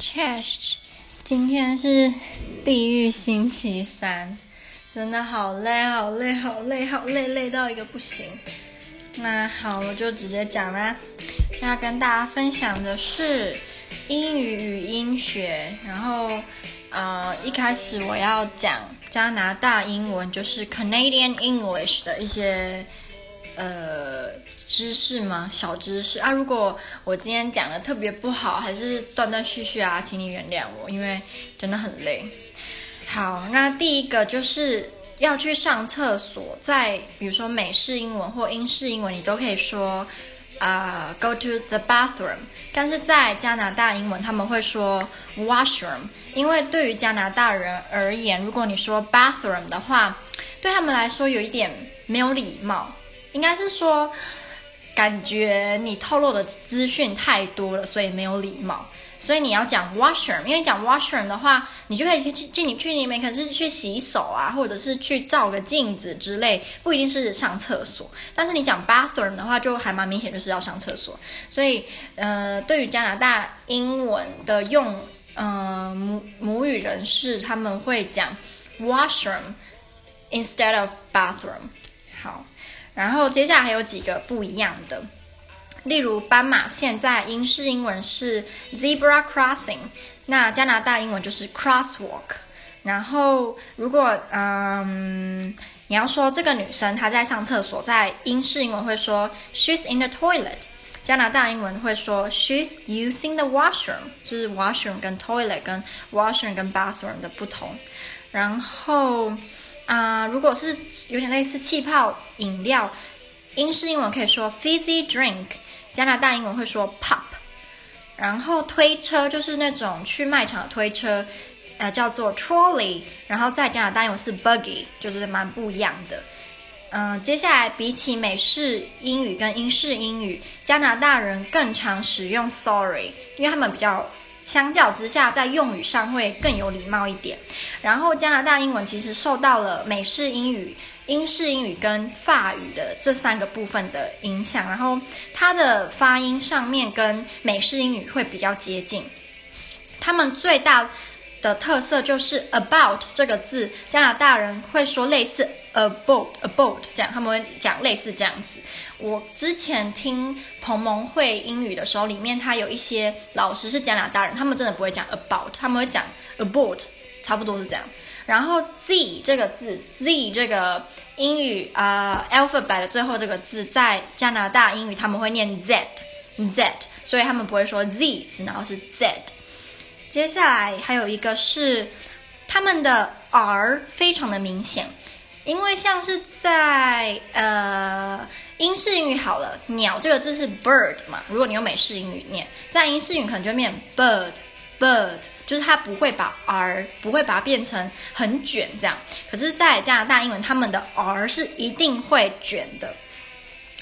Chest，今天是地狱星期三，真的好累，好累，好累，好累，累到一个不行。那好，我就直接讲啦。要跟大家分享的是英语语音学，然后呃，一开始我要讲加拿大英文，就是 Canadian English 的一些。呃，知识吗？小知识啊！如果我今天讲的特别不好，还是断断续续啊，请你原谅我，因为真的很累。好，那第一个就是要去上厕所，在比如说美式英文或英式英文，你都可以说啊、，go to the bathroom。但是在加拿大英文，他们会说 washroom，因为对于加拿大人而言，如果你说 bathroom 的话，对他们来说有一点没有礼貌。应该是说，感觉你透露的资讯太多了，所以没有礼貌。所以你要讲 washroom，因为讲 washroom 的话，你就可以去进你去里面，可是去洗手啊，或者是去照个镜子之类，不一定是上厕所。但是你讲 bathroom 的话，就还蛮明显，就是要上厕所。所以，呃，对于加拿大英文的用，呃，母母语人士他们会讲 washroom instead of bathroom。好。然后接下来还有几个不一样的，例如斑马线在英式英文是 zebra crossing，那加拿大英文就是 crosswalk。然后如果嗯你要说这个女生她在上厕所，在英式英文会说 she's in the toilet，加拿大英文会说 she's using the washroom，就是 washroom 跟 toilet 跟 washroom 跟 bathroom 的不同。然后。啊、如果是有点类似气泡饮料，英式英文可以说 fizzy drink，加拿大英文会说 pop。然后推车就是那种去卖场的推车，呃，叫做 trolley。然后在加拿大英文是 buggy，就是蛮不一样的。嗯、接下来比起美式英语跟英式英语，加拿大人更常使用 sorry，因为他们比较。相较之下，在用语上会更有礼貌一点。然后，加拿大英文其实受到了美式英语、英式英语跟法语的这三个部分的影响，然后它的发音上面跟美式英语会比较接近。他们最大的特色就是 about 这个字，加拿大人会说类似 about about 这样，他们会讲类似这样子。我之前听彭蒙会英语的时候，里面他有一些老师是加拿大人，他们真的不会讲 about，他们会讲 about，差不多是这样。然后 Z 这个字，Z 这个英语啊、alphabet 的最后这个字，在加拿大英语他们会念 Z Z，所以他们不会说 Z，然后是 Z。接下来还有一个是他们的 R 非常的明显。因为像是在呃英式英语好了，鸟这个字是 bird 嘛，如果你用美式英语念，在英式英语可能就会变 bird bird，就是它不会把 r 不会把它变成很卷这样。可是，在加拿大英文，他们的 r 是一定会卷的。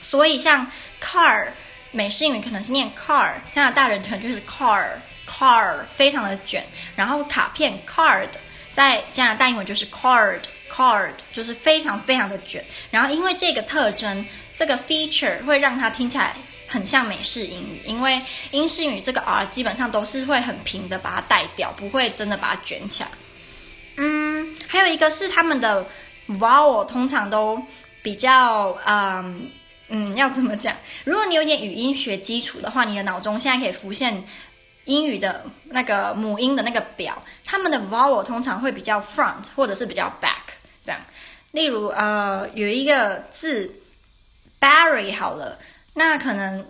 所以像 car 美式英语可能是念 car，加拿大人可能就是 car car 非常的卷。然后卡片 card 在加拿大英文就是 card。Card 就是非常非常的卷，然后因为这个特征，这个 feature 会让它听起来很像美式英语，因为英式英语这个 R 基本上都是会很平的把它带掉，不会真的把它卷起来。嗯，还有一个是他们的 vowel 通常都比较嗯嗯，要怎么讲？如果你有点语音学基础的话，你的脑中现在可以浮现。英语的那个母音的那个表，他们的 vowel 通常会比较 front 或者是比较 back 这样。例如，呃，有一个字 Barry 好了，那可能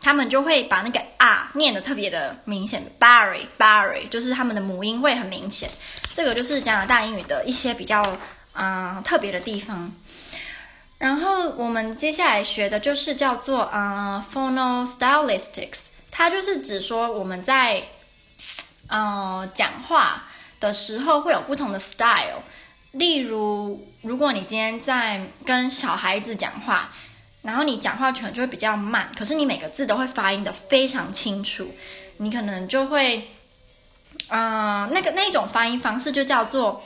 他们就会把那个 r 念得特别的明显，Barry Barry 就是他们的母音会很明显。这个就是加拿大英语的一些比较嗯、呃、特别的地方。然后我们接下来学的就是叫做呃 phonostylistics。它就是指说我们在，呃，讲话的时候会有不同的 style。例如，如果你今天在跟小孩子讲话，然后你讲话可能就会比较慢，可是你每个字都会发音的非常清楚，你可能就会，呃，那个那一种发音方式就叫做。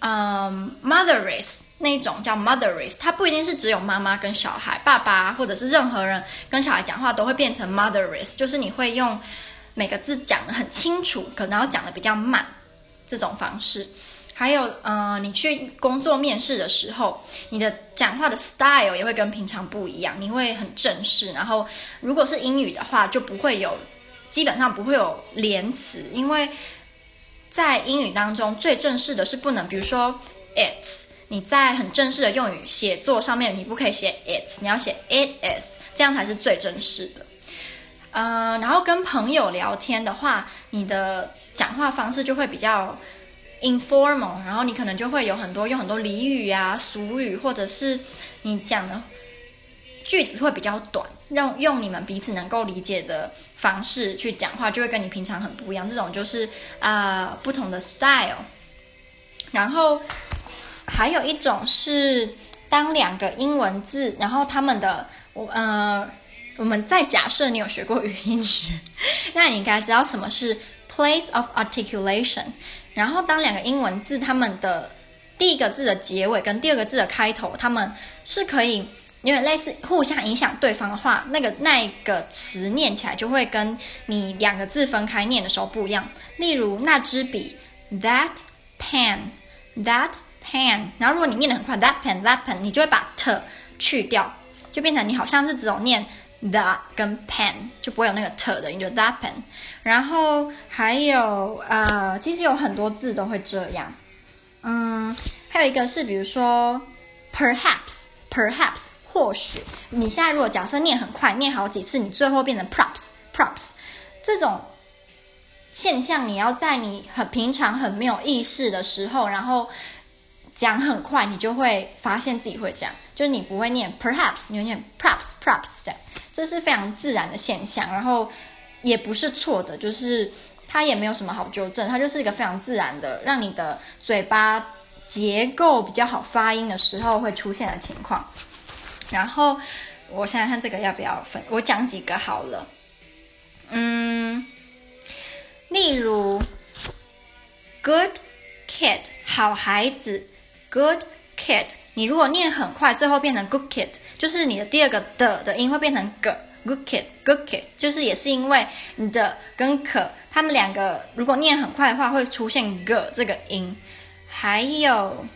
嗯、um，motherese 那一种叫 motherese，它不一定是只有妈妈跟小孩，爸爸或者是任何人跟小孩讲话都会变成 motherese，就是你会用每个字讲得很清楚，可能要讲得比较慢，这种方式。还有，呃，你去工作面试的时候，你的讲话的 style 也会跟平常不一样，你会很正式。然后，如果是英语的话，就不会有，基本上不会有连词，因为在英语当中最正式的是不能，比如说 it's，你在很正式的用语写作上面，你不可以写 it's，你要写 it is，这样才是最正式的。呃，然后跟朋友聊天的话，你的讲话方式就会比较。informal，然后你可能就会有很多用很多俚语啊、俗语，或者是你讲的句子会比较短，用用你们彼此能够理解的方式去讲话，就会跟你平常很不一样。这种就是啊、呃、不同的 style。然后还有一种是当两个英文字，然后他们的我呃我们在假设你有学过语音学，那你应该知道什么是 place of articulation。然后，当两个英文字，他们的第一个字的结尾跟第二个字的开头，他们是可以有点类似互相影响对方的话，那个那一个词念起来就会跟你两个字分开念的时候不一样。例如，那支笔，that pen，that pen。然后，如果你念的很快，that pen，that pen，你就会把 t 去掉，就变成你好像是只有念。the 跟 pen 就不会有那个 t 的，你就 that pen。然后还有呃，其实有很多字都会这样。嗯，还有一个是比如说 perhaps perhaps 或许。你现在如果假设念很快，念好几次，你最后变成 props props 这种现象，你要在你很平常很没有意识的时候，然后讲很快，你就会发现自己会这样，就是你不会念 perhaps，你会念 props props 这样。这是非常自然的现象，然后也不是错的，就是它也没有什么好纠正，它就是一个非常自然的，让你的嘴巴结构比较好发音的时候会出现的情况。然后我想想看这个要不要分，我讲几个好了。嗯，例如 good kid 好孩子，good kid。你如果念很快，最后变成 good kid，就是你的第二个的的音会变成 g，good kid，good kid，就是也是因为你的跟可，他们两个如果念很快的话，会出现 g 这个音。还有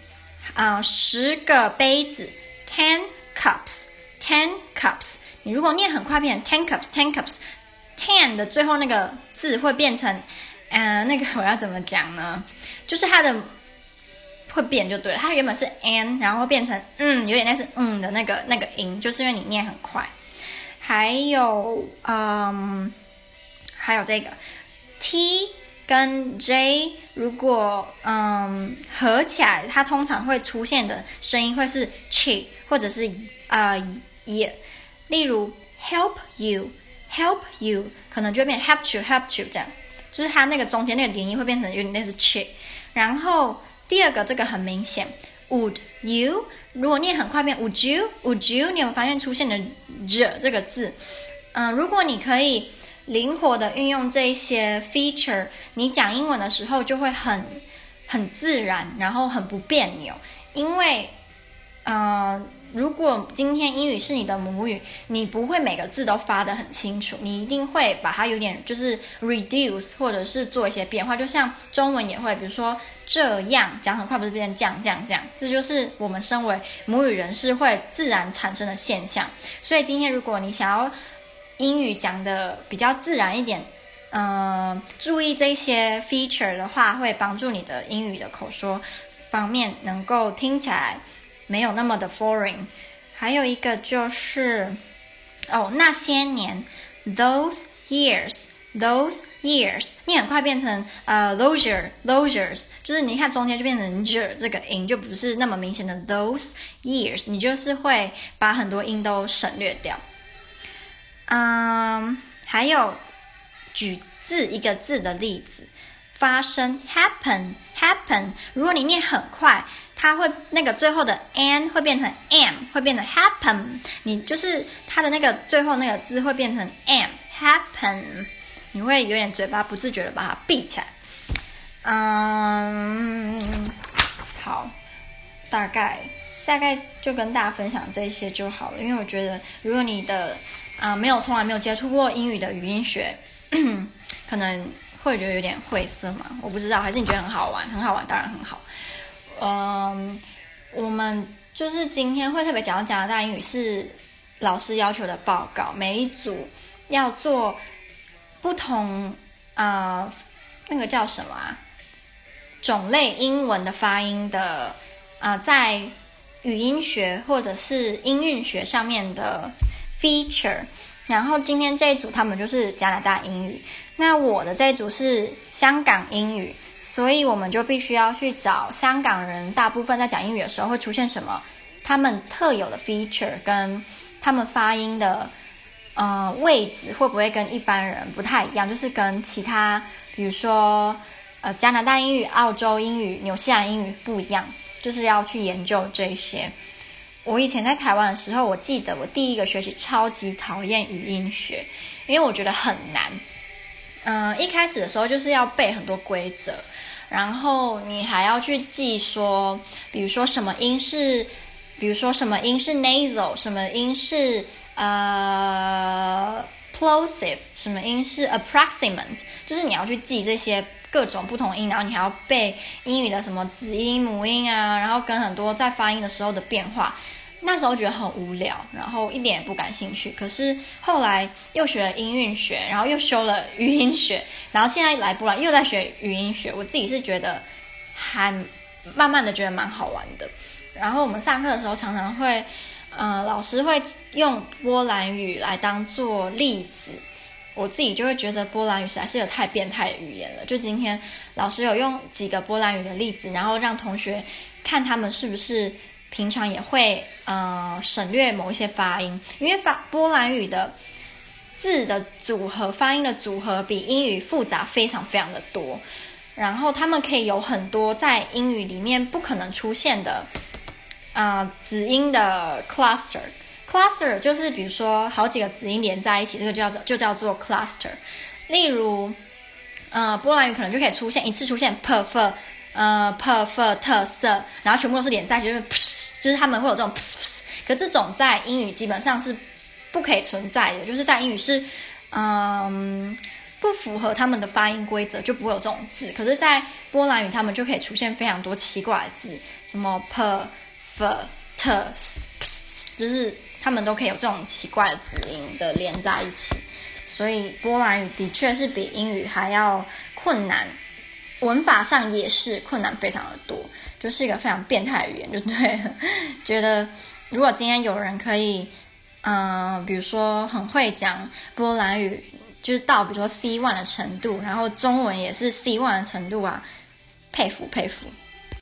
啊、十个杯子，ten cups，ten cups。你如果念很快，变成 ten cups，ten cups，ten 的最后那个字会变成，嗯、呃，那个我要怎么讲呢？就是它的。会变就对了，它原本是 n，然后变成嗯，有点类似嗯的那个那个音，就是因为你念很快。还有嗯，还有这个 t 跟 j，如果嗯合起来，它通常会出现的声音会是 ch 或者是啊也。例如 help you，help you，可能就会变 help you，help you 这样，就是它那个中间那个连音会变成有点类似 ch，然后。第二个这个很明显，would you 如果念很快变 would you，would you 你有有发现出现的 j 这个字？嗯，如果你可以灵活的运用这一些 feature，你讲英文的时候就会很很自然，然后很不别扭，因为嗯。如果今天英语是你的母语，你不会每个字都发得很清楚，你一定会把它有点就是 reduce，或者是做一些变化。就像中文也会，比如说这样讲很快，不是变成这样这样这样，这就是我们身为母语人士会自然产生的现象。所以今天如果你想要英语讲的比较自然一点，嗯、注意这些 feature 的话，会帮助你的英语的口说方面能够听起来。没有那么的 foreign，还有一个就是，哦，那些年，those years，those years，你很快变成呃 those，those，就是你看中间就变成 j 这个音，就不是那么明显的 those years，你就是会把很多音都省略掉。嗯，还有举字一个字的例子。发生 happen happen，如果你念很快，它会那个最后的 n 会变成 m，会变成 happen，你就是它的那个最后那个字会变成 m happen，你会有点嘴巴不自觉的把它闭起来。嗯，好，大概大概就跟大家分享这些就好了，因为我觉得如果你的啊、没有从来没有接触过英语的语音学。可能会觉得有点晦涩嘛，我不知道，还是你觉得很好玩？很好玩，当然很好。嗯，我们就是今天会特别讲到加拿大英语是老师要求的报告，每一组要做不同啊、那个叫什么啊？种类英文的发音的啊、在语音学或者是音韵学上面的 feature。然后今天这一组他们就是加拿大英语，那我的这一组是香港英语。所以我们就必须要去找香港人，大部分在讲英语的时候会出现什么，他们特有的 feature 跟他们发音的呃位置会不会跟一般人不太一样？就是跟其他，比如说呃加拿大英语、澳洲英语、纽西兰英语不一样，就是要去研究这些。我以前在台湾的时候，我记得我第一个学期超级讨厌语音学，因为我觉得很难。嗯、一开始的时候就是要背很多规则。然后你还要去记说，比如说什么音是，比如说什么音是 nasal，什么音是呃 plosive，什么音是 approximate，就是你要去记这些各种不同音，然后你还要背英语的什么子音母音啊，然后跟很多在发音的时候的变化。那时候觉得很无聊，然后一点也不感兴趣。可是后来又学了音韵学，然后又修了语音学，然后现在来波兰又在学语音学。我自己是觉得还慢慢的觉得蛮好玩的。然后我们上课的时候常常会，呃，老师会用波兰语来当做例子，我自己就会觉得波兰语实在是有太变态的语言了。就今天老师有用几个波兰语的例子，然后让同学看他们是不是。平常也会呃省略某一些发音，因为发波兰语的字的组合、发音的组合比英语复杂非常非常的多，然后他们可以有很多在英语里面不可能出现的啊、子音的 cluster。cluster 就是比如说好几个子音连在一起，这个叫做就叫做 cluster。例如，呃波兰语可能就可以出现一次出现 perfect 呃 perfect 色，然后全部都是连在一起，就是。就是他们会有这种，可这种在英语基本上是不可以存在的，就是在英语是嗯不符合他们的发音规则，就不会有这种字。可是，在波兰语他们就可以出现非常多奇怪的字，什么 per f t s，就是他们都可以有这种奇怪的字音的连在一起。所以波兰语的确是比英语还要困难。文法上也是困难非常的多，就是一个非常变态的语言，就 对了。觉得如果今天有人可以，嗯、比如说很会讲波兰语，就是到比如说 C one 的程度，然后中文也是 C one 的程度啊，佩服佩服。